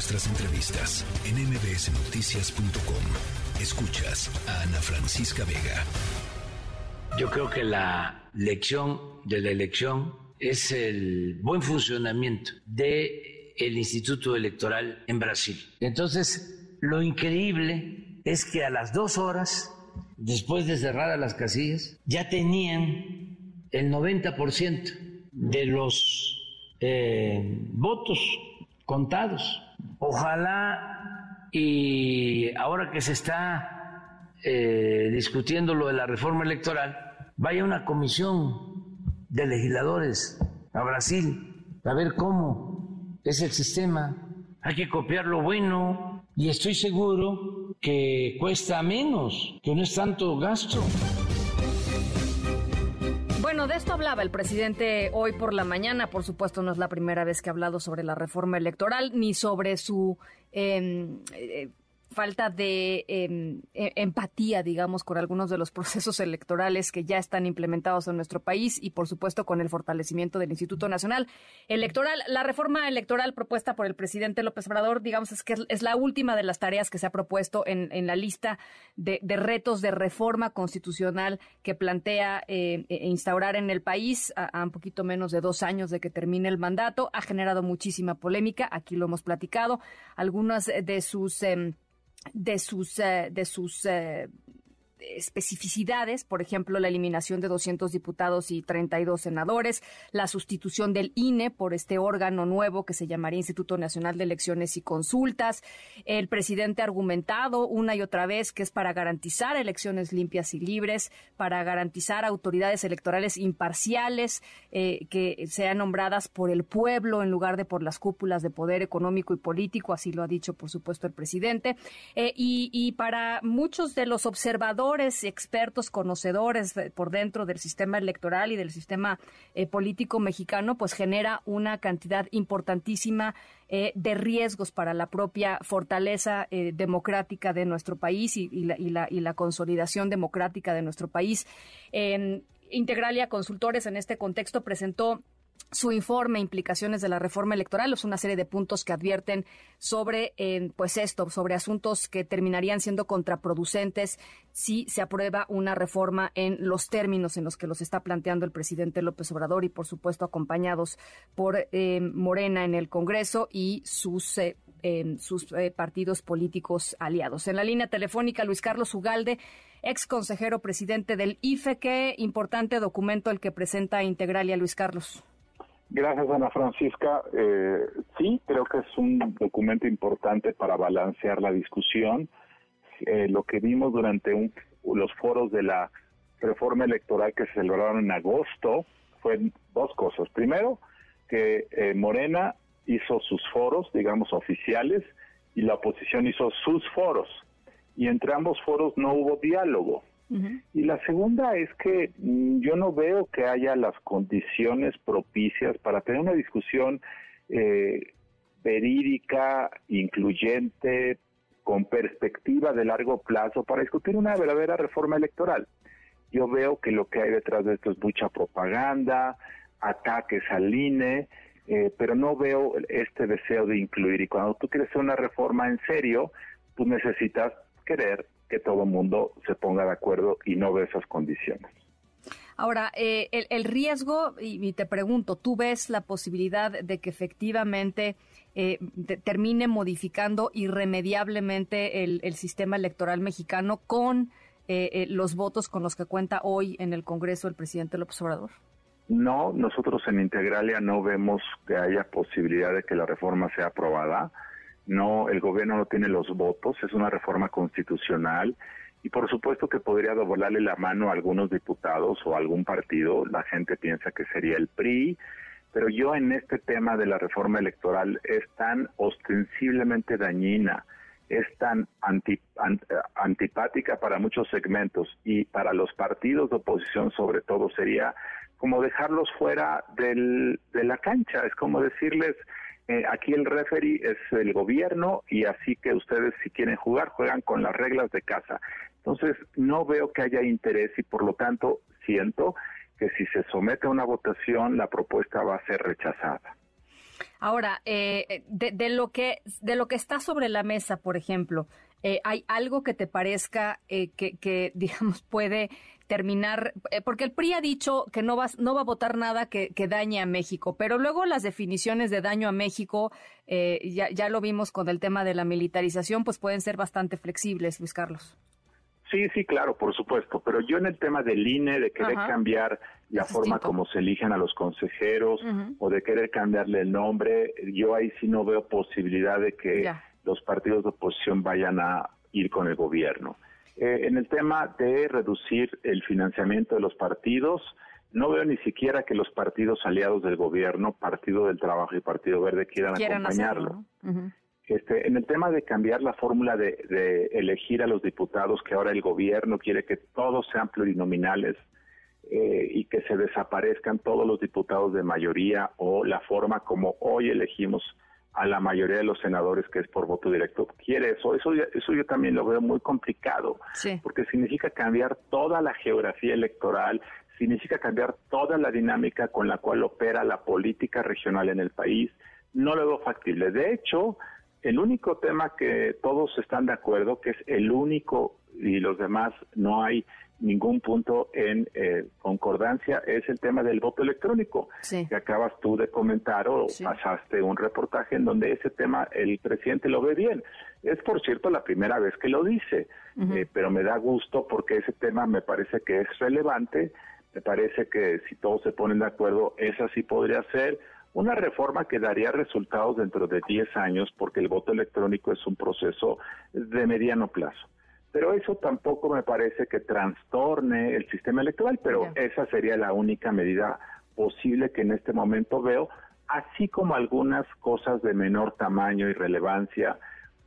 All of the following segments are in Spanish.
nuestras entrevistas en mbsnoticias.com. Escuchas a Ana Francisca Vega. Yo creo que la lección de la elección es el buen funcionamiento de el Instituto Electoral en Brasil. Entonces, lo increíble es que a las dos horas, después de cerrar las casillas, ya tenían el 90% de los eh, votos contados. Ojalá y ahora que se está eh, discutiendo lo de la reforma electoral, vaya una comisión de legisladores a Brasil a ver cómo es el sistema. Hay que copiar lo bueno y estoy seguro que cuesta menos, que no es tanto gasto. Bueno, de esto hablaba el presidente hoy por la mañana. Por supuesto, no es la primera vez que ha hablado sobre la reforma electoral ni sobre su eh, eh, falta de em, e, empatía, digamos, con algunos de los procesos electorales que ya están implementados en nuestro país y, por supuesto, con el fortalecimiento del Instituto Nacional Electoral. La reforma electoral propuesta por el presidente López Obrador, digamos, es que es la última de las tareas que se ha propuesto en, la lista de, retos de reforma constitucional que plantea eh, e, instaurar en el país a, un poquito menos de dos años de que termine el mandato. Ha generado muchísima polémica, aquí lo hemos platicado. Algunas de sus... Em, de sus, eh, de sus eh, especificidades, por ejemplo, la eliminación de 200 diputados y 32 senadores, la sustitución del INE por este órgano nuevo que se llamaría Instituto Nacional de Elecciones y Consultas. El presidente ha argumentado una y otra vez que es para garantizar elecciones limpias y libres, para garantizar autoridades electorales imparciales eh, que sean nombradas por el pueblo en lugar de por las cúpulas de poder económico y político, así lo ha dicho, por supuesto, el presidente. Eh, y, y para muchos de los observadores, expertos, conocedores por dentro del sistema electoral y del sistema eh, político mexicano, pues genera una cantidad importantísima eh, de riesgos para la propia fortaleza eh, democrática de nuestro país y, la, y, la, consolidación democrática de nuestro país. Integralia Consultores en este contexto presentó su informe implicaciones de la reforma electoral es una serie de puntos que advierten sobre pues esto sobre asuntos que terminarían siendo contraproducentes si se aprueba una reforma en los términos en los que los está planteando el presidente López Obrador y por supuesto acompañados por eh, Morena en el Congreso y sus eh, sus eh, partidos políticos aliados. En la línea telefónica, Luis Carlos Ugalde, ex consejero presidente del IFE. Qué importante documento el que presenta Integralia, Luis Carlos. Gracias, Ana Francisca. Eh, sí, creo que es un documento importante para balancear la discusión. Eh, lo que vimos durante los foros de la reforma electoral que se celebraron en agosto fue dos cosas. Primero, que eh, Morena hizo sus foros, digamos, oficiales, y la oposición hizo sus foros. Y entre ambos foros no hubo diálogo. Y la segunda es que mm, yo no veo que haya las condiciones propicias para tener una discusión eh, verídica, incluyente, con perspectiva de largo plazo para discutir una verdadera reforma electoral. Yo veo que lo que hay detrás de esto es mucha propaganda, ataques al INE, eh, pero no veo este deseo de incluir. Y cuando tú quieres hacer una reforma en serio, tú necesitas querer que todo el mundo se ponga de acuerdo y no ve esas condiciones. Ahora, eh, el, riesgo, y, te pregunto, ¿tú ves la posibilidad de que efectivamente eh, termine modificando irremediablemente el, sistema electoral mexicano con eh, los votos con los que cuenta hoy en el Congreso el presidente López Obrador? No, nosotros en Integralia no vemos que haya posibilidad de que la reforma sea aprobada no, el gobierno no tiene los votos, es una reforma constitucional y por supuesto que podría doblarle la mano a algunos diputados o a algún partido, la gente piensa que sería el PRI, pero yo en este tema de la reforma electoral es tan ostensiblemente dañina, es tan antipática para muchos segmentos y para los partidos de oposición sobre todo sería como dejarlos fuera del, de la cancha, es como decirles, eh, aquí el referee es el gobierno y así que ustedes si quieren jugar juegan con las reglas de casa. Entonces no veo que haya interés y por lo tanto siento que si se somete a una votación la propuesta va a ser rechazada. Ahora, eh, de, lo que, de lo que está sobre la mesa, por ejemplo, eh, ¿hay algo que te parezca eh, que, digamos, puede terminar? porque el PRI ha dicho que no va, no va a votar nada que, dañe a México, pero luego las definiciones de daño a México, ya, ya lo vimos con el tema de la militarización, pues pueden ser bastante flexibles, Luis Carlos. Sí, sí, claro, por supuesto. Pero yo en el tema del INE, de querer cambiar la forma como se eligen a los consejeros o de querer cambiarle el nombre, yo ahí sí no veo posibilidad de que los partidos de oposición vayan a ir con el gobierno. Eh, en el tema de reducir el financiamiento de los partidos, no veo ni siquiera que los partidos aliados del gobierno, Partido del Trabajo y Partido Verde, quieran, acompañarlo. Este, en el tema de cambiar la fórmula de, elegir a los diputados, que ahora el gobierno quiere que todos sean plurinominales eh, y que se desaparezcan todos los diputados de mayoría o la forma como hoy elegimos a la mayoría de los senadores que es por voto directo quiere eso eso eso yo también lo veo muy complicado porque significa cambiar toda la geografía electoral significa cambiar toda la dinámica con la cual opera la política regional en el país. No lo veo factible. De hecho el único tema que todos están de acuerdo, que es el único y los demás no hay ningún punto en eh, concordancia, es el tema del voto electrónico, que acabas tú de comentar o pasaste un reportaje en donde ese tema el presidente lo ve bien. Es, por cierto, la primera vez que lo dice, eh, pero me da gusto porque ese tema me parece que es relevante, me parece que si todos se ponen de acuerdo, esa sí podría ser una reforma que daría resultados dentro de 10 años porque el voto electrónico es un proceso de mediano plazo. Pero eso tampoco me parece que trastorne el sistema electoral, pero esa sería la única medida posible que en este momento veo, así como algunas cosas de menor tamaño y relevancia,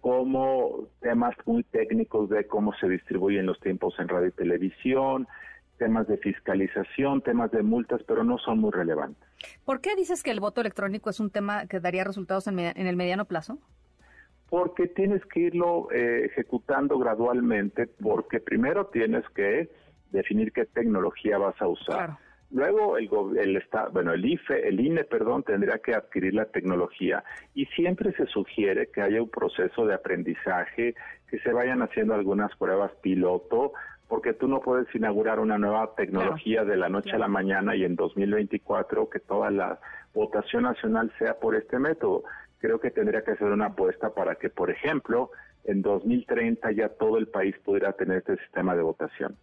como temas muy técnicos de cómo se distribuyen los tiempos en radio y televisión, temas de fiscalización, temas de multas, pero no son muy relevantes. ¿Por qué dices que el voto electrónico es un tema que daría resultados en, el mediano plazo? Porque tienes que irlo eh, ejecutando gradualmente, porque primero tienes que definir qué tecnología vas a usar. Luego el, el bueno el IFE, el INE, perdón, tendría que adquirir la tecnología y siempre se sugiere que haya un proceso de aprendizaje, que se vayan haciendo algunas pruebas piloto porque tú no puedes inaugurar una nueva tecnología de la noche a la mañana y en 2024 que toda la votación nacional sea por este método. Creo que tendría que ser una apuesta para que, por ejemplo, en 2030 ya todo el país pudiera tener este sistema de votación.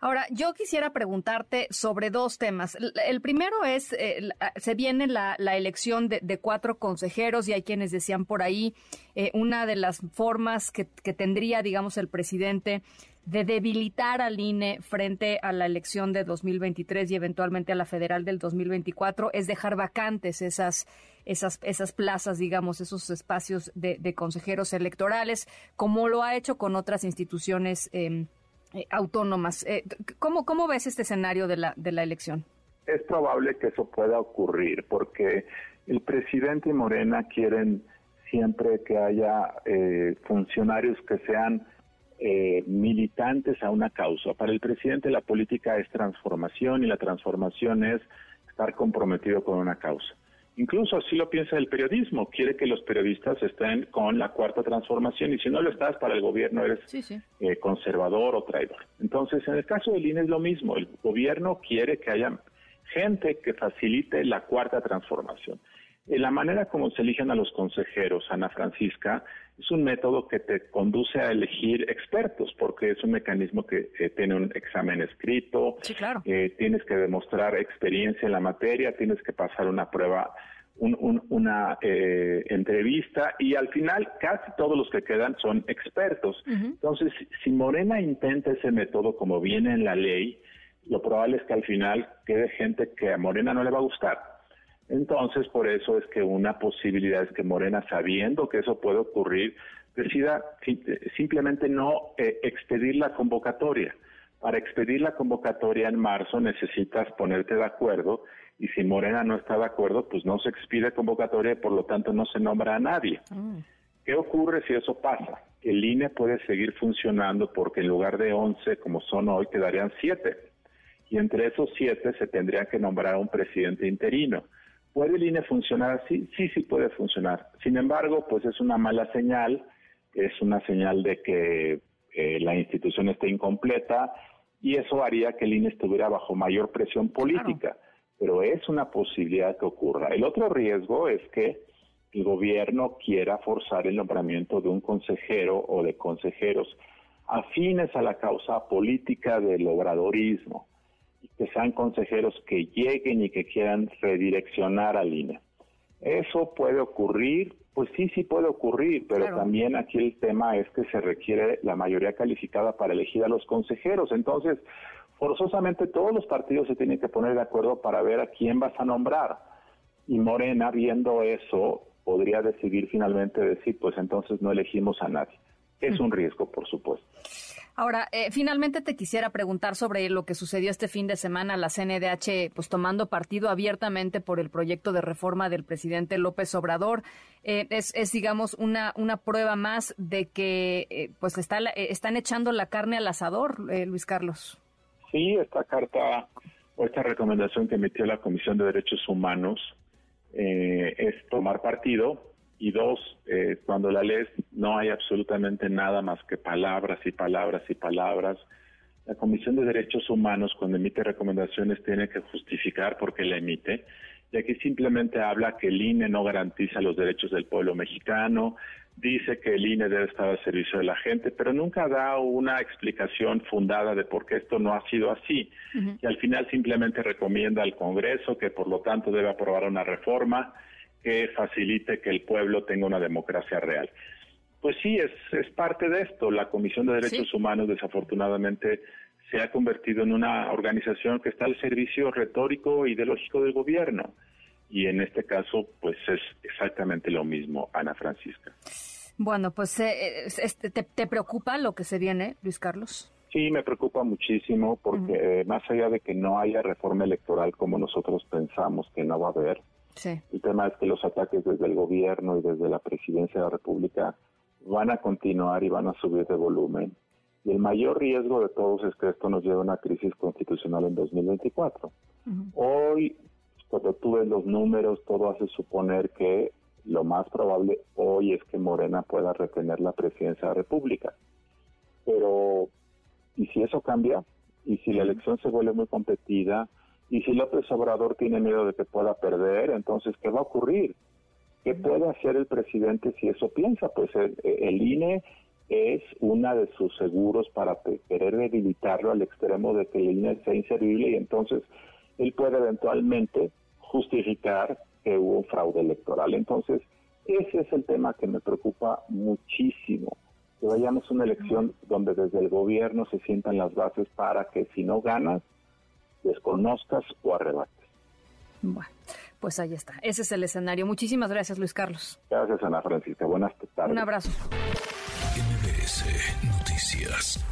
Ahora, yo quisiera preguntarte sobre dos temas. El primero es, eh, se viene la, elección de, cuatro consejeros y hay quienes decían por ahí, eh, una de las formas que, tendría, digamos, el presidente de debilitar al INE frente a la elección de 2023 y eventualmente a la federal del 2024 es dejar vacantes esas, esas, esas plazas, digamos, esos espacios de, consejeros electorales, como lo ha hecho con otras instituciones em, eh, autónomas. Eh, ¿cómo, ¿Cómo ves este escenario de la, de la elección? Es probable que eso pueda ocurrir porque el presidente Morena quieren siempre que haya eh, funcionarios que sean eh, militantes a una causa. Para el presidente la política es transformación y la transformación es estar comprometido con una causa. Incluso así lo piensa el periodismo, quiere que los periodistas estén con la cuarta transformación y si no lo estás para el gobierno eres eh, conservador o traidor. Entonces, en el caso del INE es lo mismo, el gobierno quiere que haya gente que facilite la cuarta transformación. En la manera como se eligen a los consejeros, Ana Francisca, es un método que te conduce a elegir expertos, porque es un mecanismo que tiene un examen escrito, eh, tienes que demostrar experiencia en la materia, tienes que pasar una prueba, una eh, entrevista y al final casi todos los que quedan son expertos. Entonces, si Morena intenta ese método como viene en la ley, lo probable es que al final quede gente que a Morena no le va a gustar entonces, por eso es que una posibilidad es que Morena, sabiendo que eso puede ocurrir, decida simplemente no eh, expedir la convocatoria. Para expedir la convocatoria en marzo necesitas ponerte de acuerdo y si Morena no está de acuerdo, pues no se expide convocatoria y por lo tanto no se nombra a nadie. Mm. ¿Qué ocurre si eso pasa? El INE puede seguir funcionando porque en lugar de 11 como son hoy quedarían 7 y entre esos 7 se tendría que nombrar un presidente interino ¿Puede el INE funcionar así? Sí, sí puede funcionar. Sin embargo, pues es una mala señal, es una señal de que eh, la institución esté incompleta y eso haría que el INE estuviera bajo mayor presión política. Pero es una posibilidad que ocurra. El otro riesgo es que el gobierno quiera forzar el nombramiento de un consejero o de consejeros afines a la causa política del obradorismo, que sean consejeros que lleguen y que quieran redireccionar al INE. Eso puede ocurrir, pues sí, sí puede ocurrir, pero también aquí el tema es que se requiere la mayoría calificada para elegir a los consejeros. Entonces, forzosamente todos los partidos se tienen que poner de acuerdo para ver a quién vas a nombrar. Y Morena, viendo eso, podría decidir finalmente decir, pues entonces no elegimos a nadie. Es un riesgo, por supuesto. Ahora, eh, finalmente te quisiera preguntar sobre lo que sucedió este fin de semana, la CNDH pues tomando partido abiertamente por el proyecto de reforma del presidente López Obrador. Eh, es, digamos, una, una prueba más de que eh, pues está, están echando la carne al asador, Luis Carlos. Sí, esta carta o esta recomendación que emitió la Comisión de Derechos Humanos es tomar partido y dos, eh, cuando la lees no hay absolutamente nada más que palabras y palabras y palabras. La Comisión de Derechos Humanos, cuando emite recomendaciones, tiene que justificar por qué la emite. Y aquí simplemente habla que el INE no garantiza los derechos del pueblo mexicano, dice que el INE debe estar al servicio de la gente, pero nunca da una explicación fundada de por qué esto no ha sido así. Y al final simplemente recomienda al Congreso que por lo tanto debe aprobar una reforma que facilite que el pueblo tenga una democracia real. Pues sí, es, es parte de esto. La Comisión de Derechos Humanos desafortunadamente se ha convertido en una organización que está al servicio retórico e ideológico del gobierno. Y en este caso, pues es exactamente lo mismo, Ana Francisca. Bueno, pues eh, este, te, preocupa lo que se viene, Luis Carlos? Sí, me preocupa muchísimo porque eh, más allá de que no haya reforma electoral como nosotros pensamos que no va a haber, el tema es que los ataques desde el gobierno y desde la presidencia de la República van a continuar y van a subir de volumen. Y el mayor riesgo de todos es que esto nos lleve a una crisis constitucional en 2024. Hoy, cuando tú ves los números, todo hace suponer que lo más probable hoy es que Morena pueda retener la presidencia de la República. Pero, ¿y si eso cambia? ¿Y si la elección se vuelve muy competida? Y si López Obrador tiene miedo de que pueda perder, entonces, ¿qué va a ocurrir? ¿Qué puede hacer el presidente si eso piensa? Pues el, INE es una de sus seguros para querer debilitarlo al extremo de que el INE sea inservible y entonces él puede eventualmente justificar que hubo un fraude electoral. Entonces, ese es el tema que me preocupa muchísimo, que vayamos a una elección donde desde el gobierno se sientan las bases para que si no ganas, desconozcas o arrebates. Bueno, pues ahí está. Ese es el escenario. Muchísimas gracias, Luis Carlos. Gracias, Ana Francisca. Buenas tardes. Un abrazo. MBS Noticias.